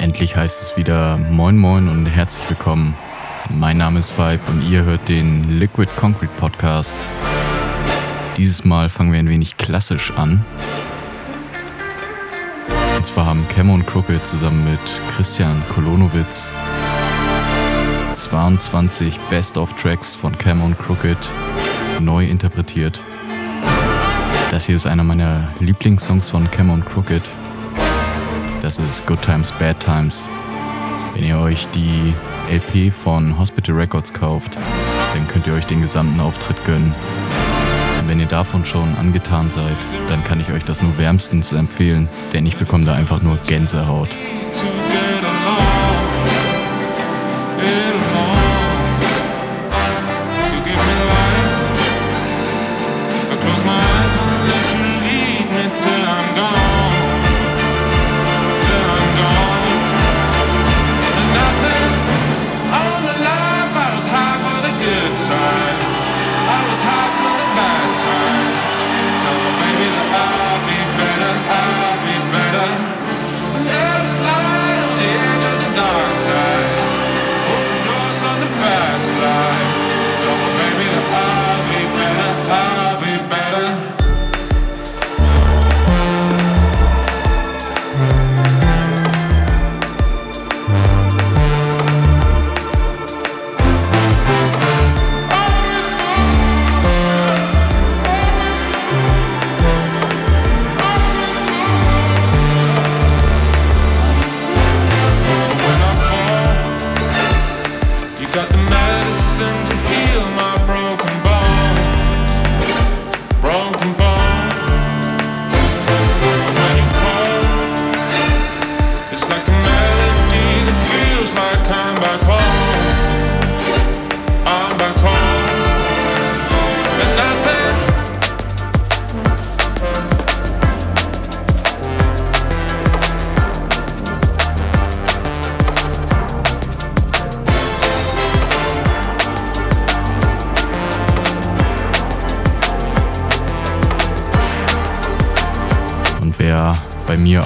Endlich heißt es wieder Moin Moin und herzlich willkommen. Mein Name ist Vibe und ihr hört den Liquid Concrete Podcast. Dieses Mal fangen wir ein wenig klassisch an. Und zwar haben Camo Crooked zusammen mit Christian Kolonowitz 22 Best-of-Tracks von Camo Crooked neu interpretiert. Das hier ist einer meiner Lieblingssongs von und Crooked. Das ist Good Times, Bad Times. Wenn ihr euch die LP von Hospital Records kauft, dann könnt ihr euch den gesamten Auftritt gönnen. Und wenn ihr davon schon angetan seid, dann kann ich euch das nur wärmstens empfehlen, denn ich bekomme da einfach nur Gänsehaut. mir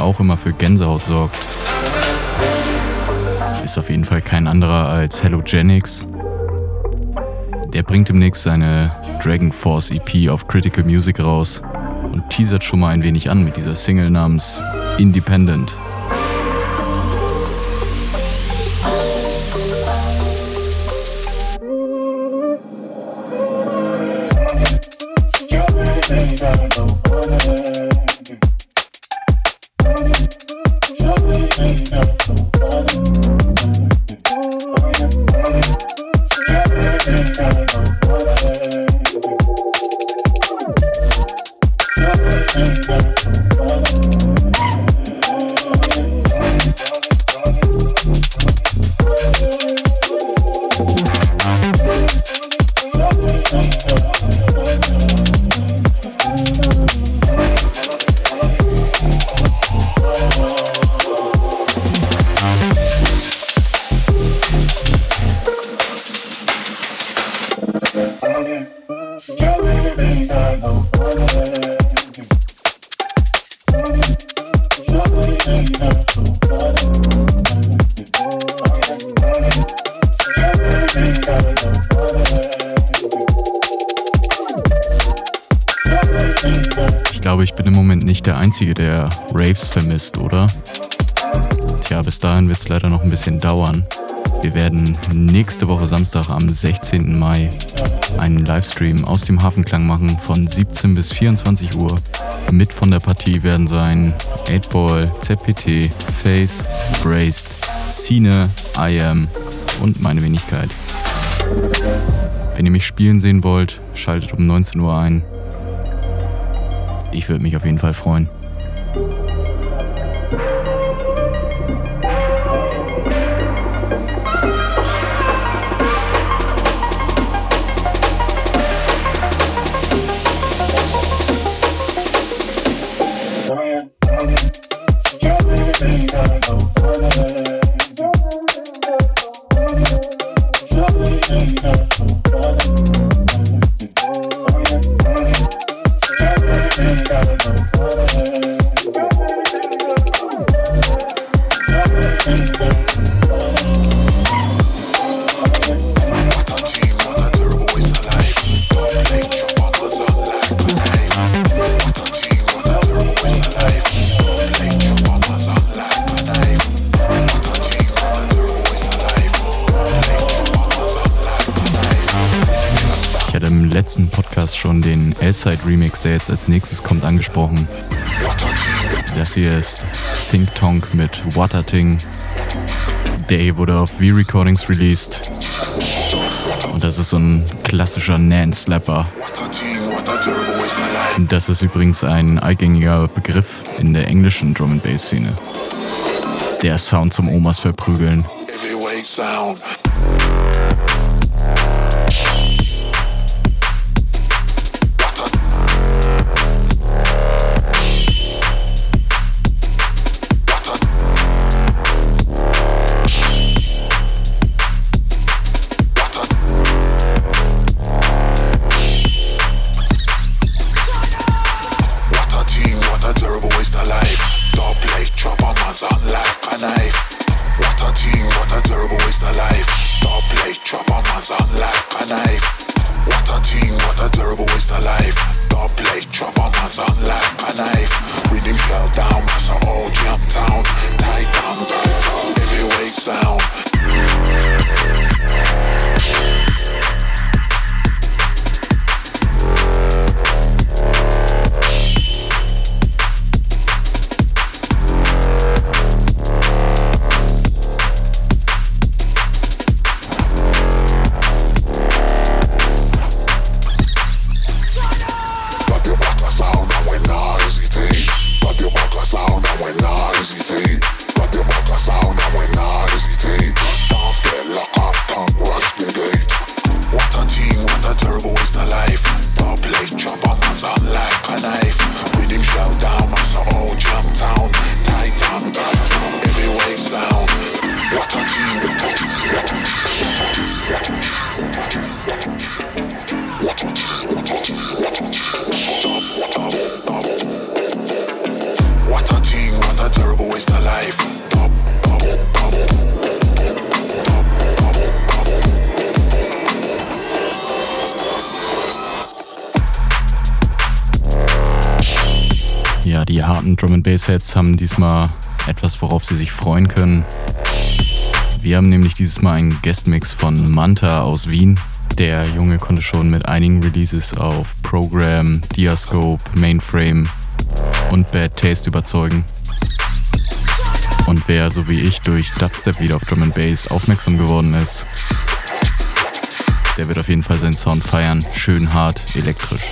auch immer für Gänsehaut sorgt. Ist auf jeden Fall kein anderer als Halogenix. Der bringt demnächst seine Dragon Force EP auf Critical Music raus und teasert schon mal ein wenig an mit dieser Single namens Independent. Einzige, der Raves vermisst, oder? Tja, bis dahin wird es leider noch ein bisschen dauern. Wir werden nächste Woche Samstag am 16. Mai einen Livestream aus dem Hafenklang machen von 17 bis 24 Uhr. Mit von der Partie werden sein 8-Ball, ZPT, Face, Braced, Cine, I Am und meine Wenigkeit. Wenn ihr mich spielen sehen wollt, schaltet um 19 Uhr ein. Ich würde mich auf jeden Fall freuen. Als nächstes kommt, angesprochen. Das hier ist Think Tonk mit Waterting. Hier wurde auf V-Recordings released. Und das ist so ein klassischer Nan-Slapper. Das ist übrigens ein eingängiger Begriff in der englischen Drum Bass Szene. Der Sound zum Omas verprügeln. Bass-Heads haben diesmal etwas, worauf sie sich freuen können. Wir haben nämlich dieses Mal einen Guestmix von Manta aus Wien. Der Junge konnte schon mit einigen Releases auf Program, Diascope, Mainframe und Bad Taste überzeugen. Und wer so wie ich durch Dubstep wieder auf Drum and Bass aufmerksam geworden ist, der wird auf jeden Fall seinen Sound feiern. Schön hart, elektrisch.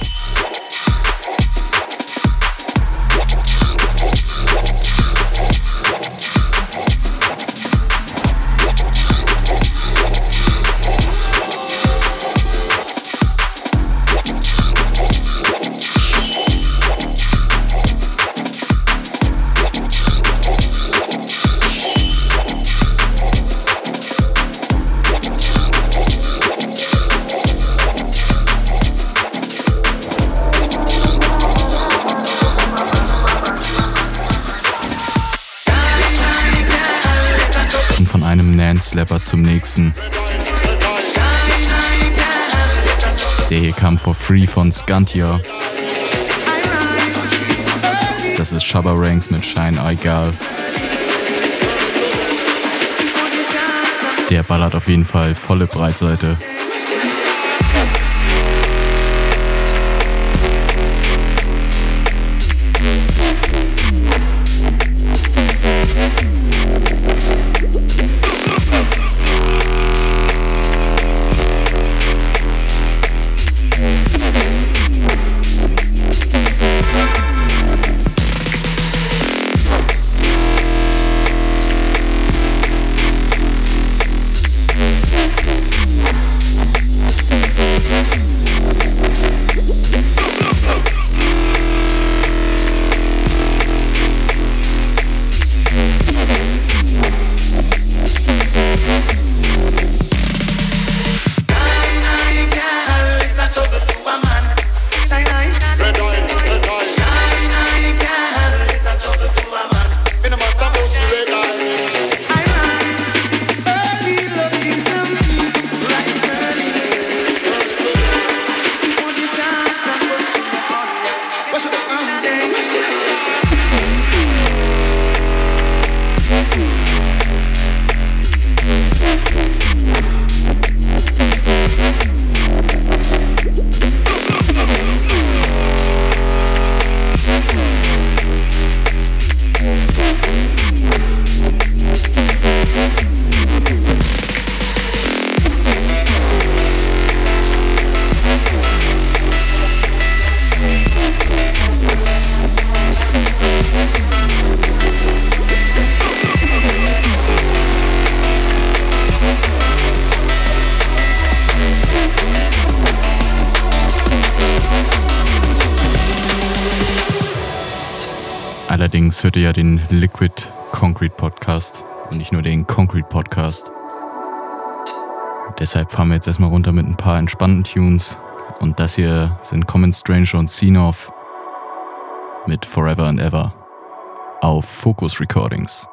Slapper zum nächsten. Der hier kam for free von Scantia. Das ist Shabba Ranks mit Shine Girl. Der ballert auf jeden Fall volle Breitseite. Allerdings hört ihr ja den Liquid Concrete Podcast und nicht nur den Concrete Podcast. Deshalb fahren wir jetzt erstmal runter mit ein paar entspannten Tunes. Und das hier sind Common Stranger und Sinov mit Forever and Ever auf Focus Recordings.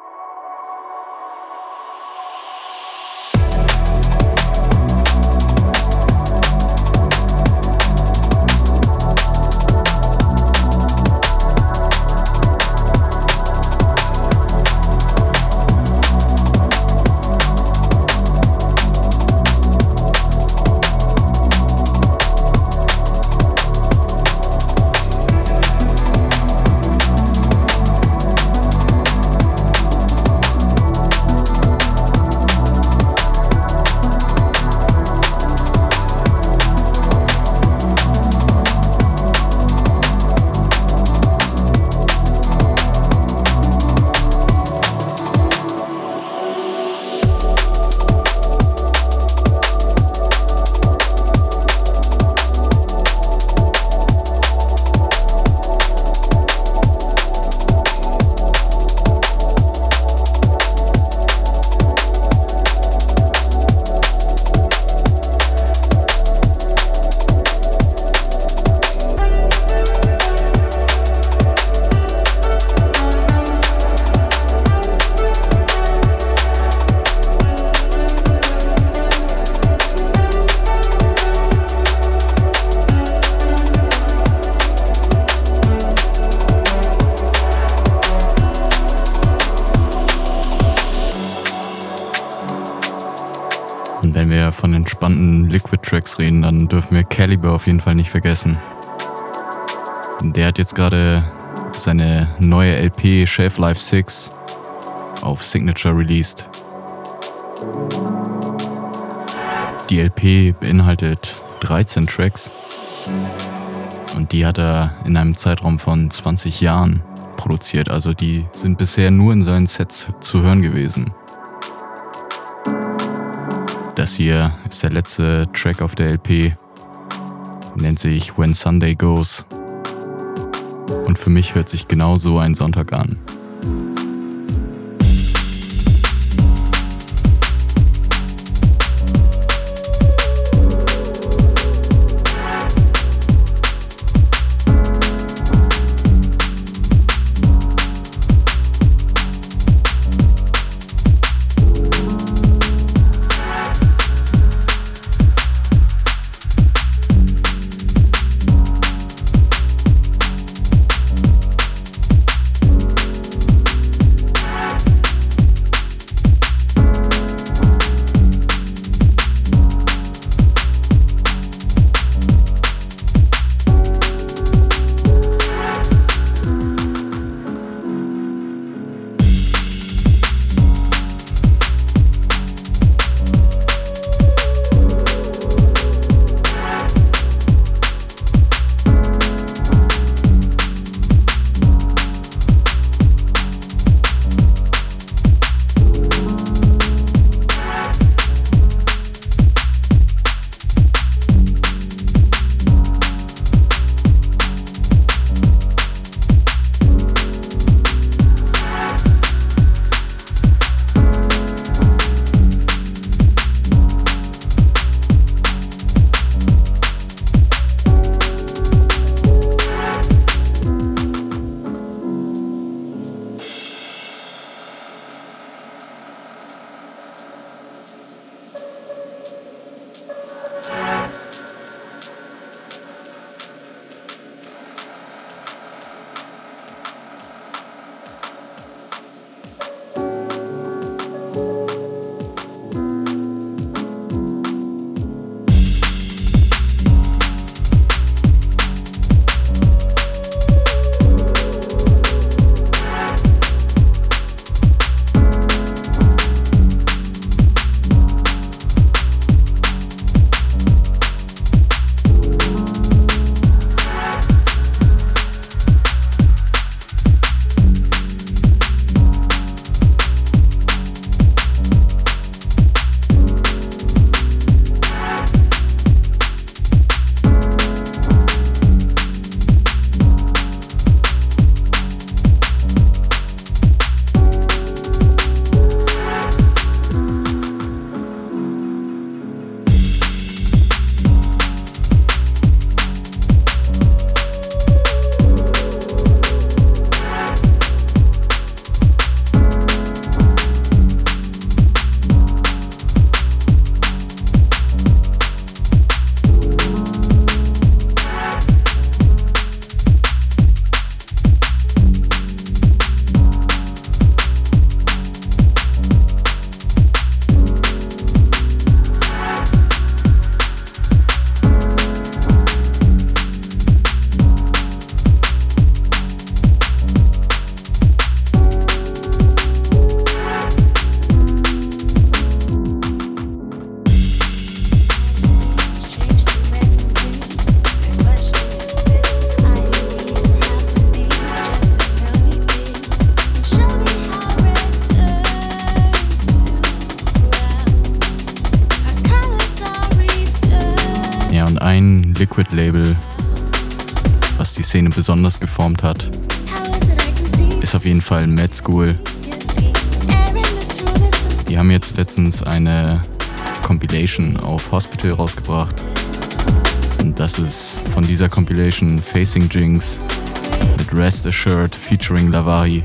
Shelf Life 6 auf Signature released. Die LP beinhaltet 13 Tracks und die hat er in einem Zeitraum von 20 Jahren produziert. Also die sind bisher nur in seinen Sets zu hören gewesen. Das hier ist der letzte Track auf der LP. Nennt sich When Sunday Goes. Und für mich hört sich genau so ein Sonntag an. Compilation auf Hospital rausgebracht. Und das ist von dieser Compilation Facing Jinx mit Rest Assured featuring Lavari.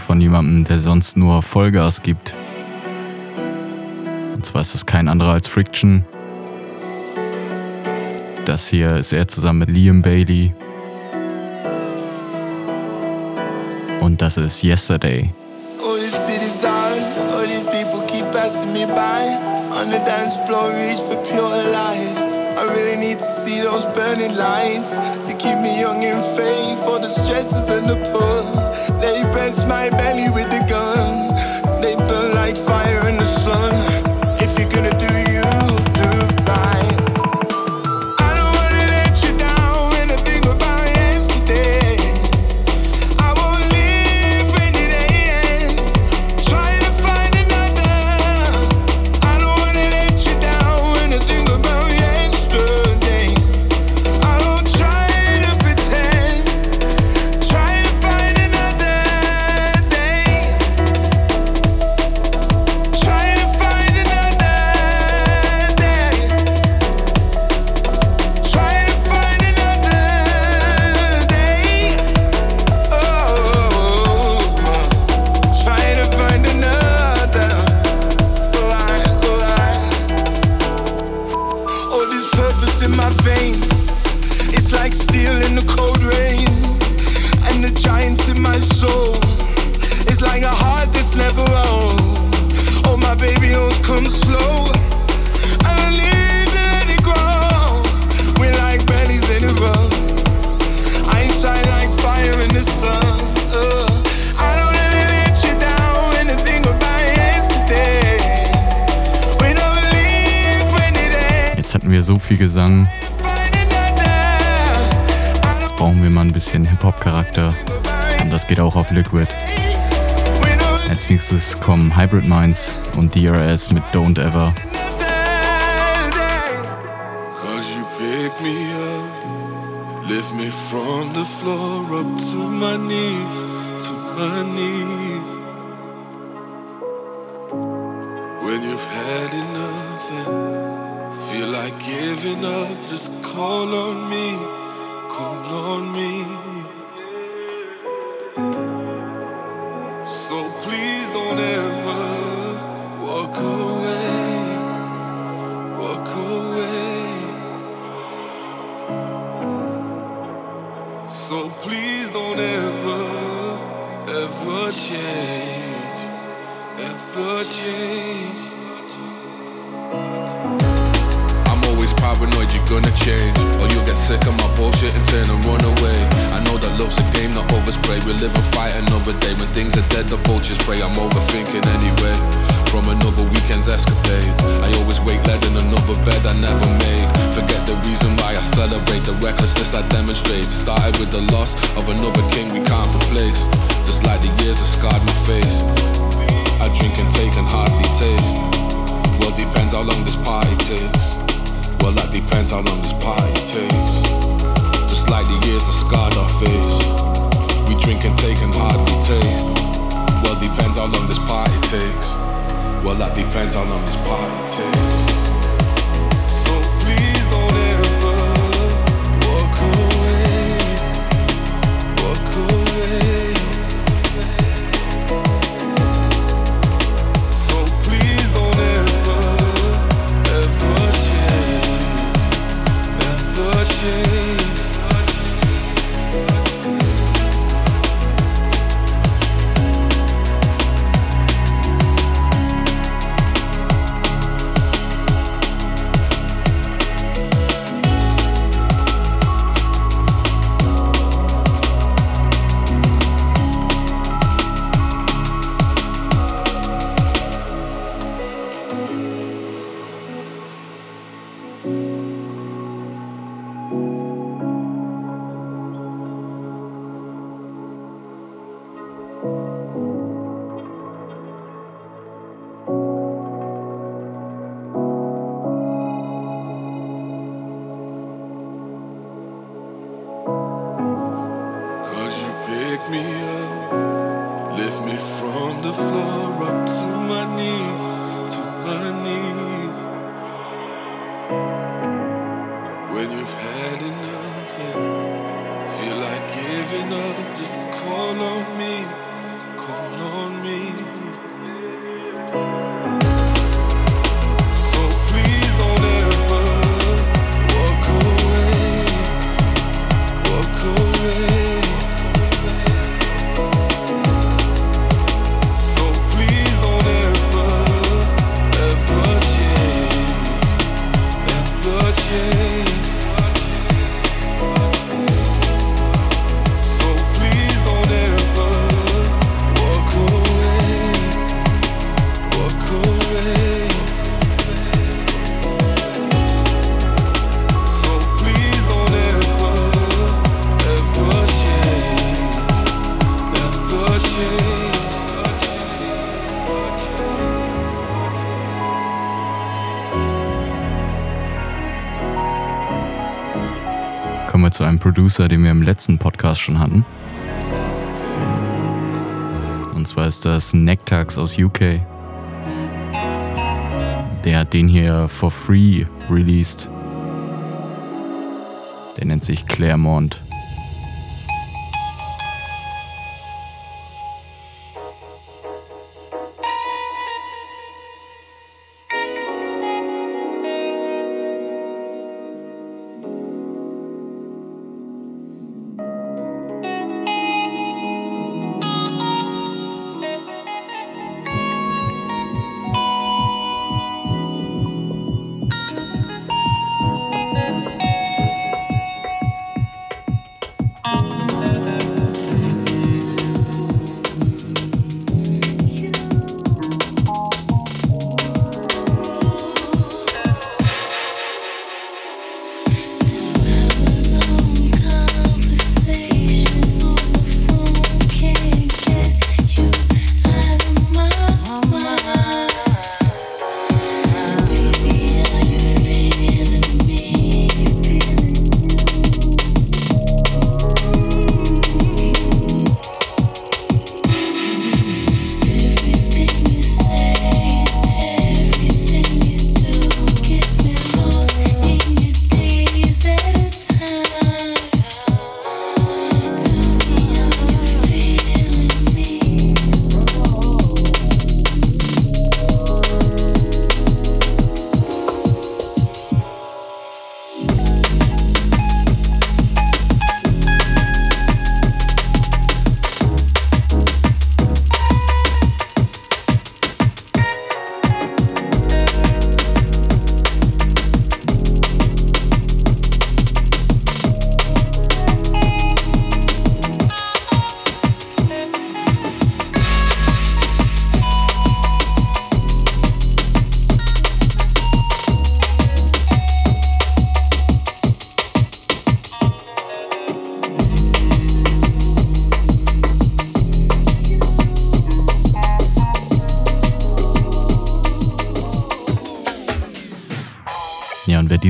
Von jemandem, der sonst nur Vollgas gibt. Und zwar ist das kein anderer als Friction. Das hier ist er zusammen mit Liam Bailey. Und das ist Yesterday. On the dance floor, reach for pure light. I really need to see those burning lights to keep me young and faith for the stresses and the pull. They press my belly with the gun. They burn like fire in the sun. Floor up to my knees, to my knees. My bullshit and turn and run away. I know that love's a game, not overspray. We live and fight another day. When things are dead, the vultures spray I'm overthinking anyway. From another weekend's escapades. I always wake led in another bed I never made. Forget the reason why I celebrate The recklessness I demonstrate. Started with the loss of another king we can't replace. Just like the years have scarred my face. I drink and take and hardly taste. Well, depends how long this party takes. Well, that depends how long this party takes. Like the years have scarred our face. We drink and take and hardly taste. Well, depends how long this party takes. Well, that depends how long this party takes. Producer, den wir im letzten Podcast schon hatten. Und zwar ist das Nectax aus UK. Der hat den hier for free released. Der nennt sich Claremont.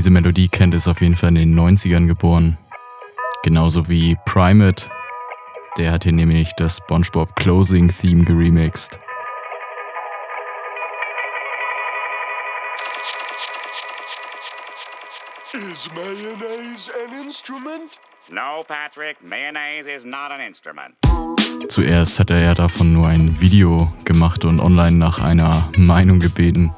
Diese Melodie kennt, ist auf jeden Fall in den 90ern geboren. Genauso wie Primate. Der hat hier nämlich das SpongeBob Closing Theme geremixed. Is mayonnaise an instrument? No, Patrick, mayonnaise is not an instrument. Zuerst hat er ja davon nur ein Video gemacht und online nach einer Meinung gebeten.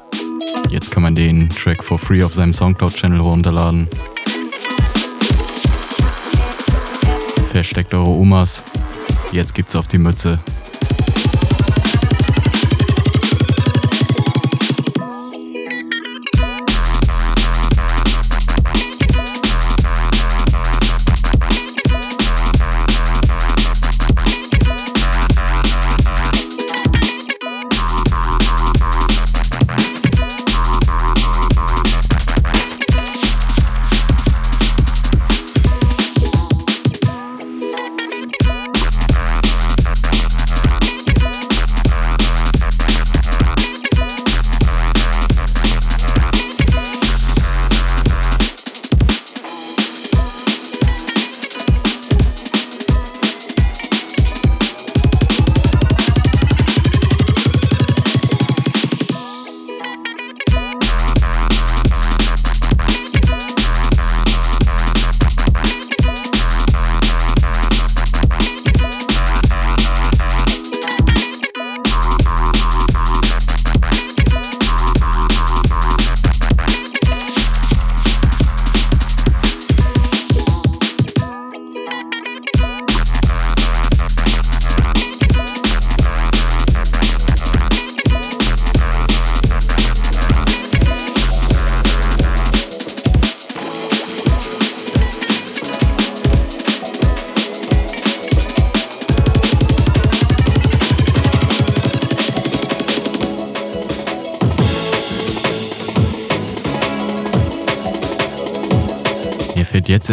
Jetzt kann man den Track for free auf seinem Soundcloud-Channel runterladen. Versteckt eure Omas. Jetzt gibt's auf die Mütze.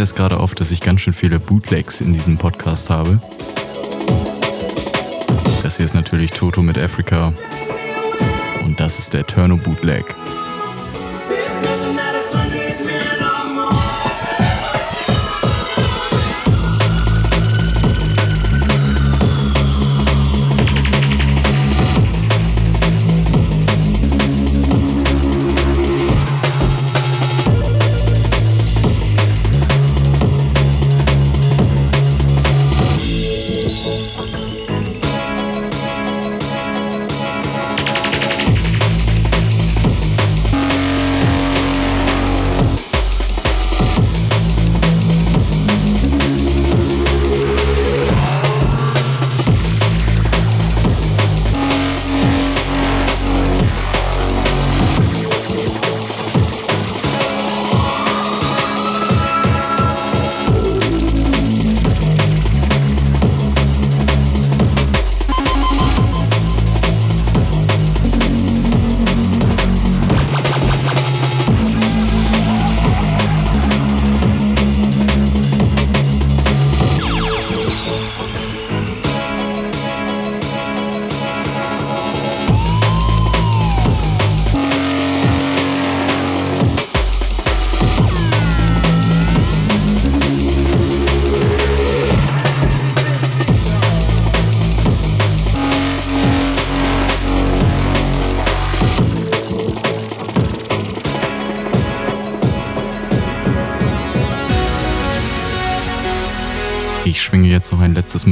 Erst gerade auf, dass ich ganz schön viele Bootlegs in diesem Podcast habe. Das hier ist natürlich Toto mit Africa. Und das ist der Turno Bootleg.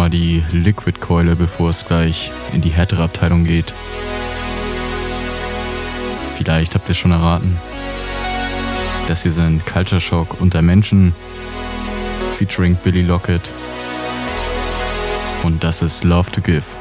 Noch ein letztes Mal die Liquid-Keule, bevor es gleich in die härtere Abteilung geht. Vielleicht habt ihr es schon erraten. Das hier sind Culture Shock unter Menschen, featuring Billy Lockett. Und das ist Love to Give.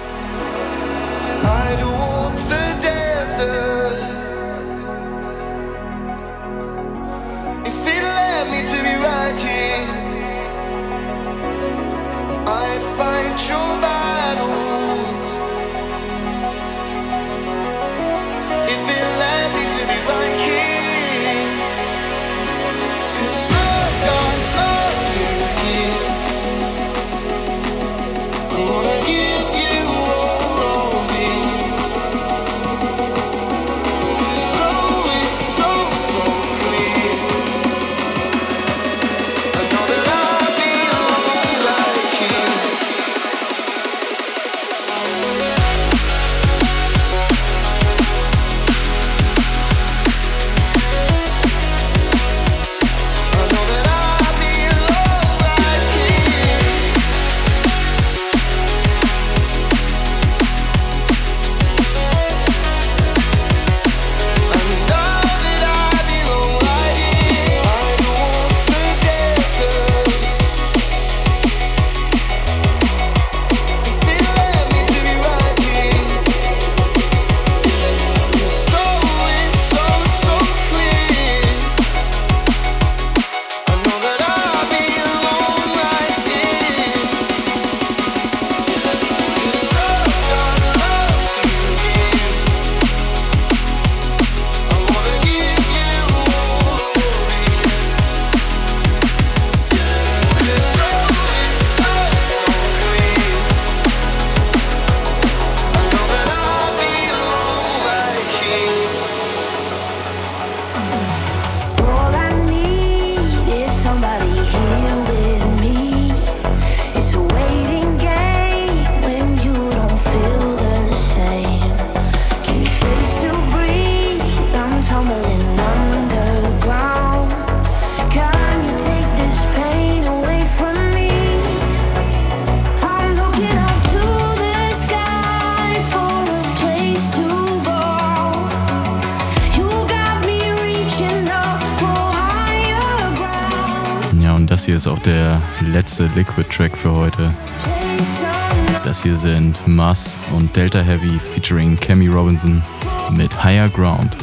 Letzte Liquid-Track für heute. Das hier sind Mass und Delta Heavy featuring Cammy Robinson mit Higher Ground.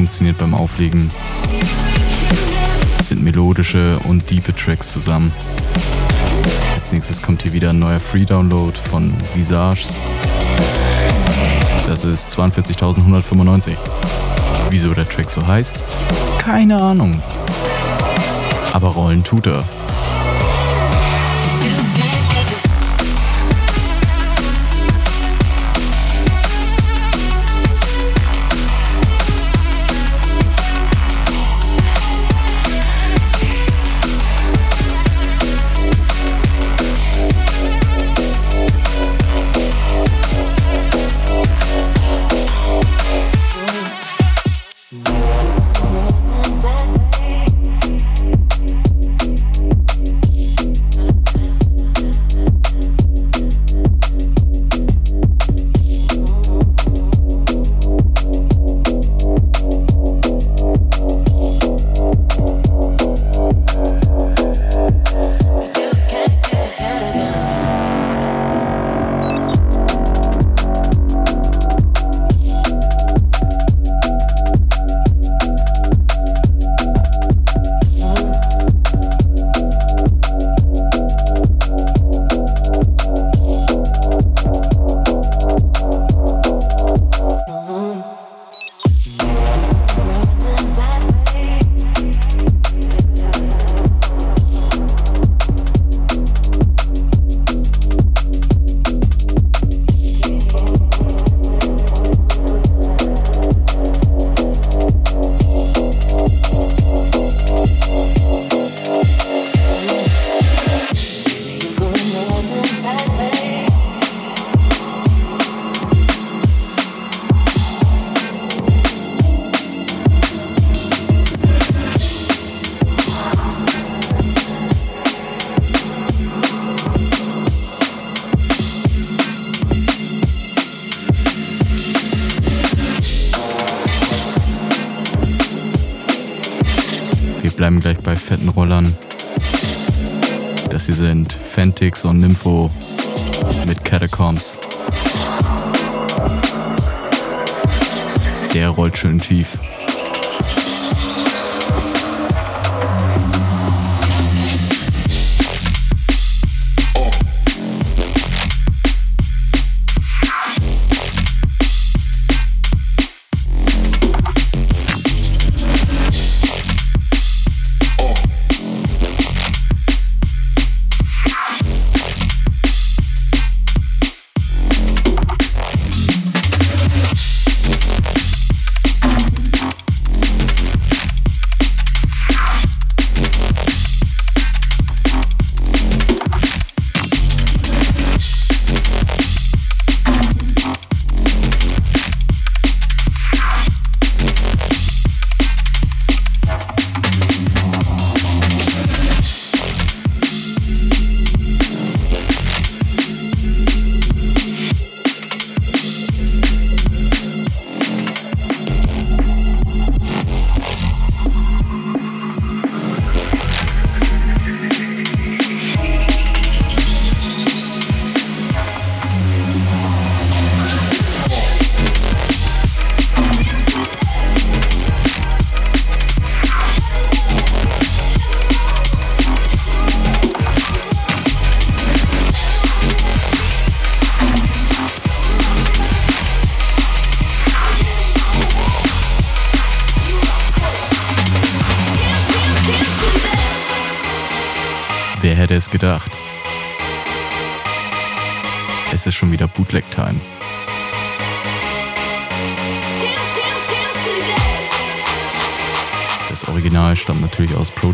Funktioniert beim Auflegen. Es sind melodische und diepe Tracks zusammen. Als nächstes kommt hier wieder ein neuer Free-Download von Visage. Das ist 42.195. Wieso der Track so heißt? Keine Ahnung. Aber rollen tut er.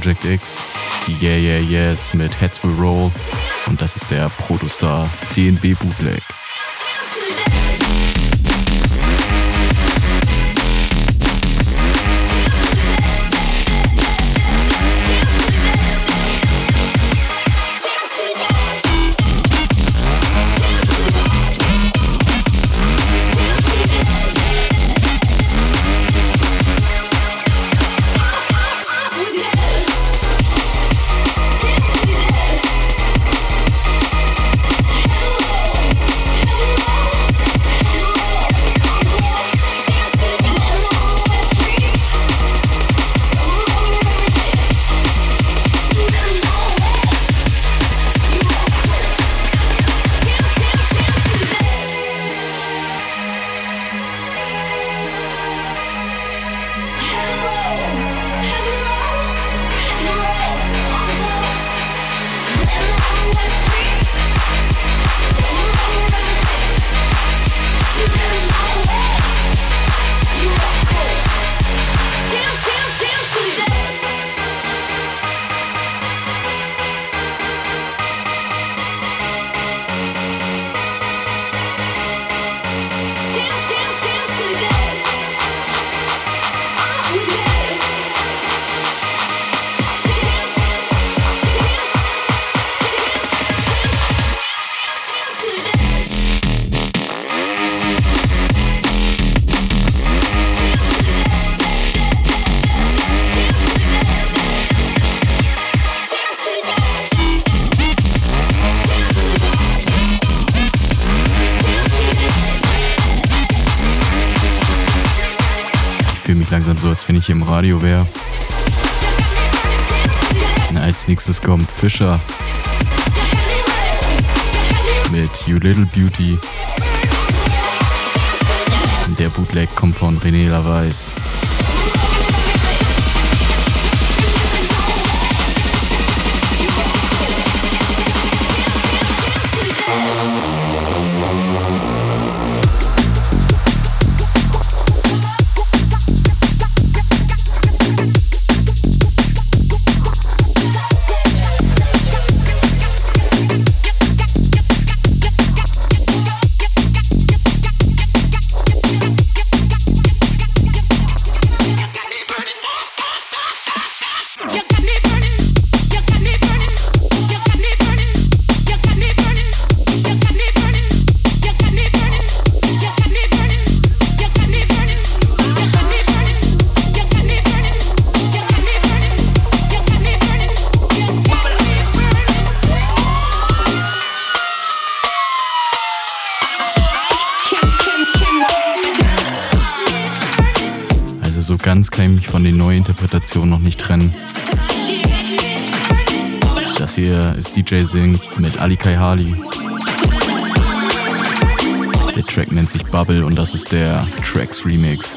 Project X, Yeah Yeah Yes mit Heads Will Roll und das ist der Protostar DNB Bootleg. Wenn ich Interpretation noch nicht trennen. Das hier ist DJ Sing mit Ali Kai Hali. Der Track nennt sich Bubble und das ist der Tracks Remix.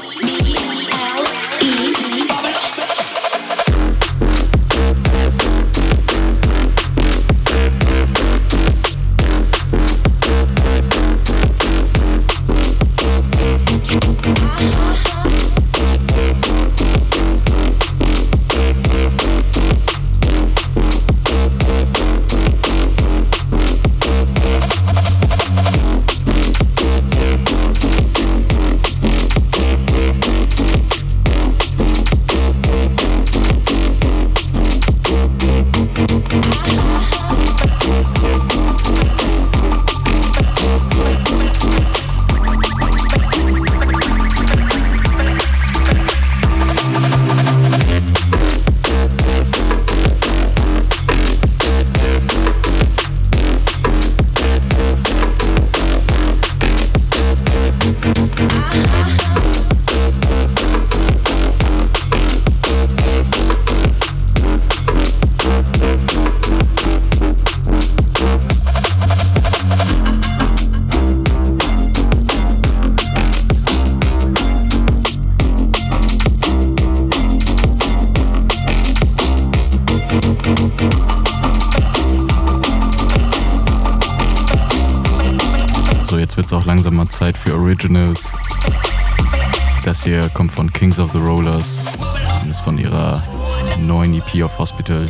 Of Hospital.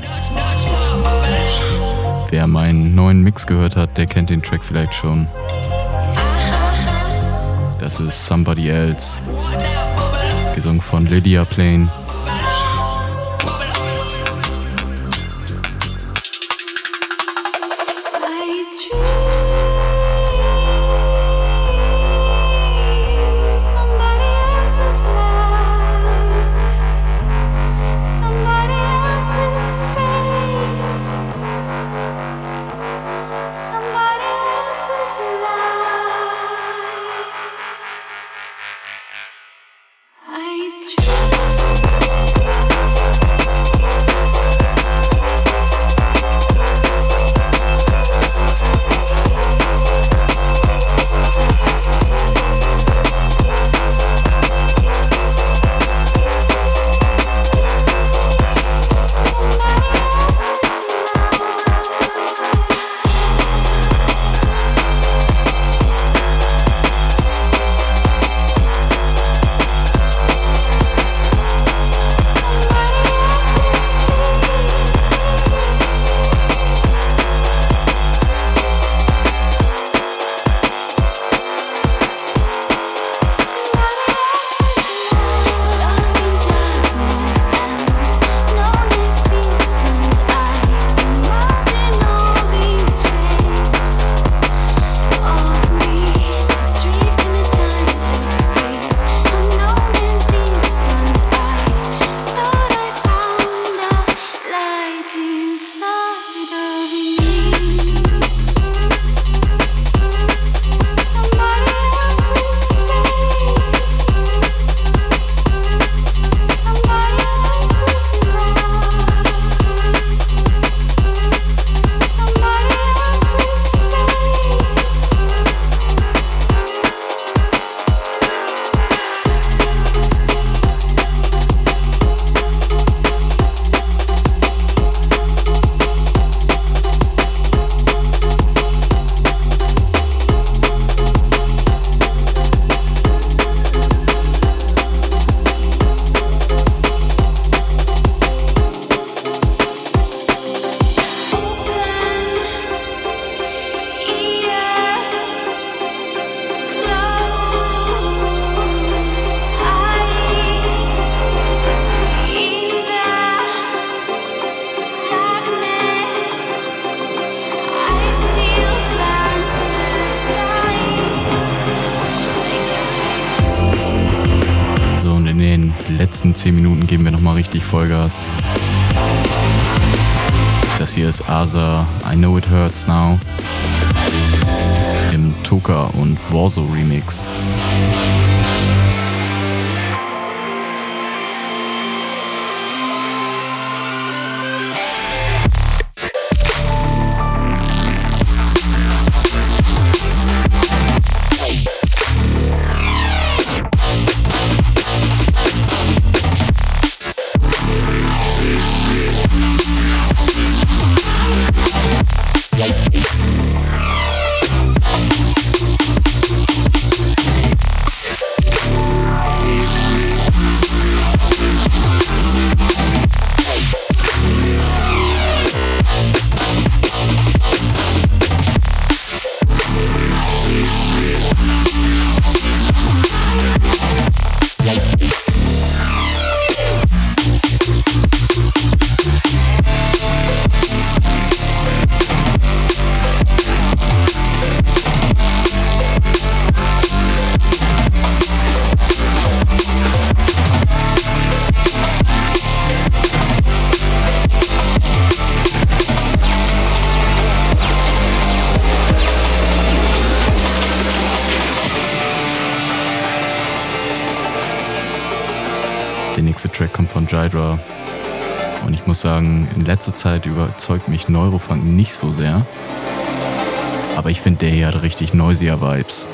Wer meinen neuen Mix gehört hat, der kennt den Track vielleicht schon. Das ist Somebody Else, gesungen von Lydia Plain. I Know It Hurts sagen, in letzter Zeit überzeugt mich Neurofunk nicht so sehr. Aber ich finde, der hier hat richtig noisier Vibes.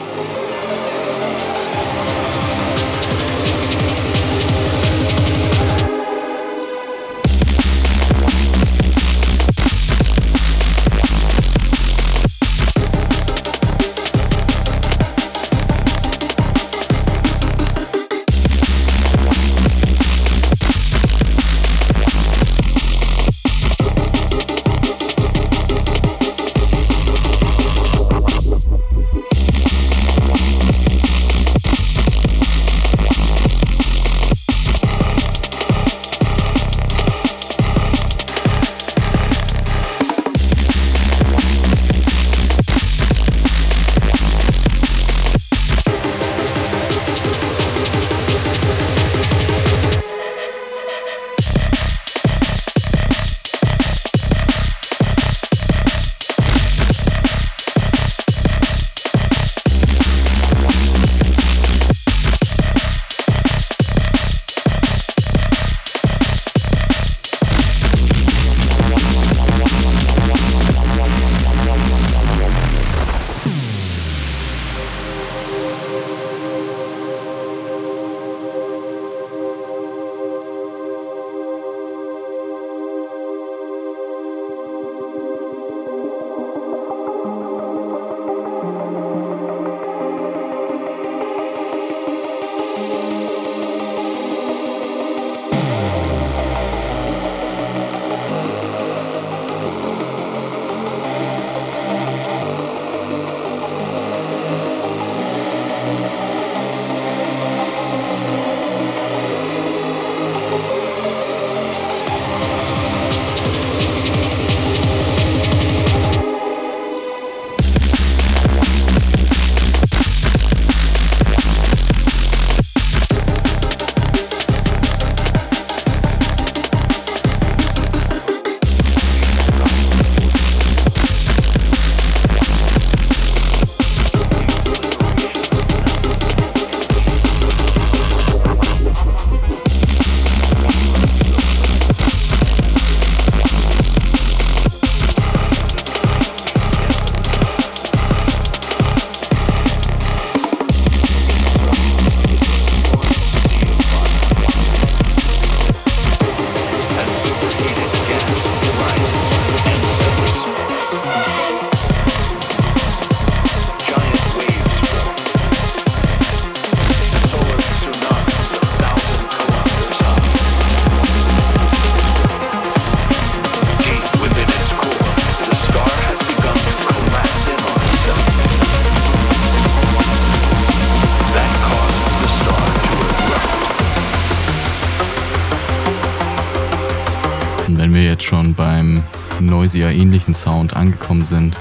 Ähnlichen Sound angekommen sind,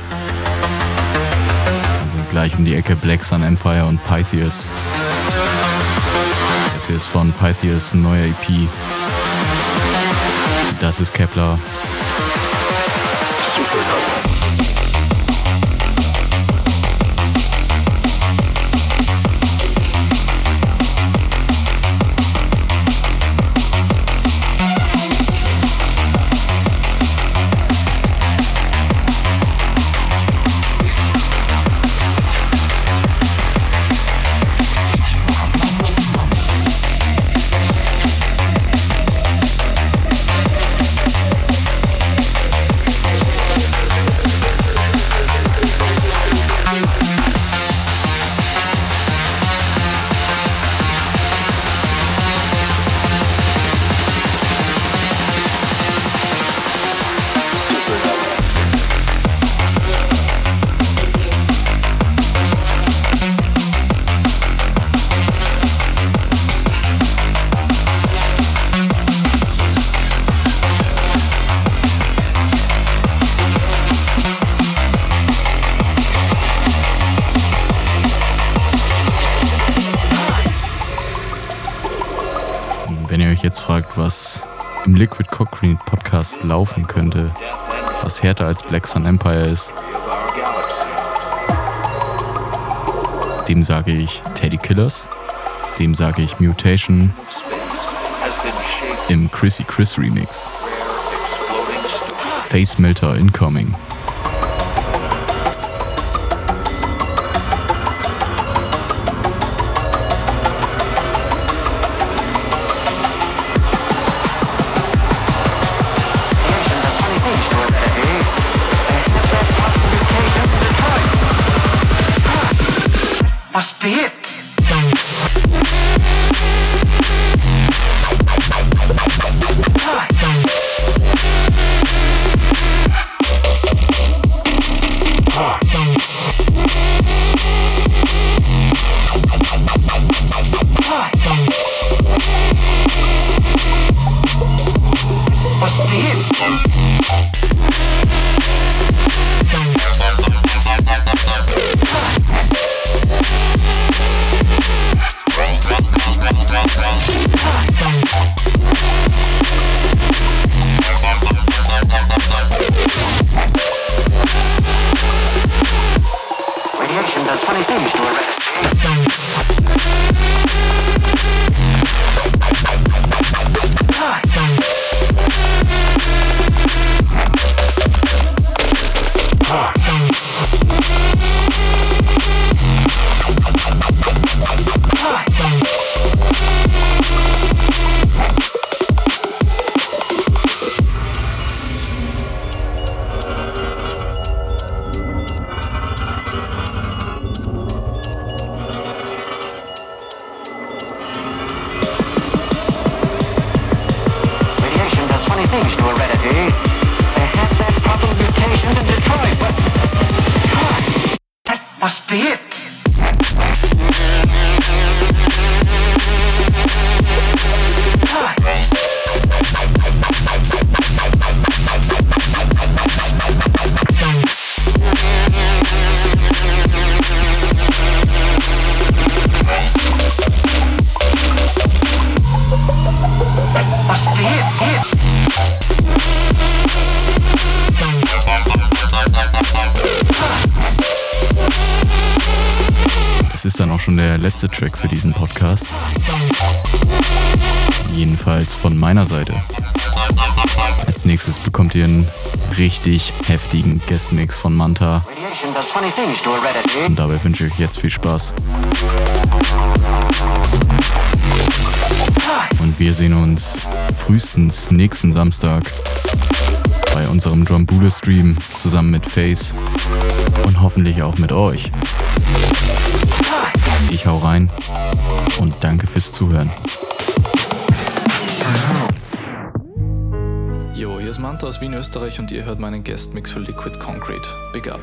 sind gleich um die Ecke Black Sun Empire und Pythias. Das hier ist von Pythias neuer EP. Das ist Kepler. Jetzt fragt, was im Liquid Concrete Podcast laufen könnte, was härter als Black Sun Empire ist, dem sage ich Teddy Killers, dem sage ich Mutation im Chrissy Chris Remix. Face Melter Incoming. Und dabei wünsche ich euch jetzt viel Spaß. Und wir sehen uns frühestens nächsten Samstag bei unserem Drum Stream zusammen mit Face und hoffentlich auch mit euch. Ich hau rein und danke fürs Zuhören. Jo, hier ist Manta aus Wien, Österreich und ihr hört meinen Guestmix für Liquid Concrete. Big up.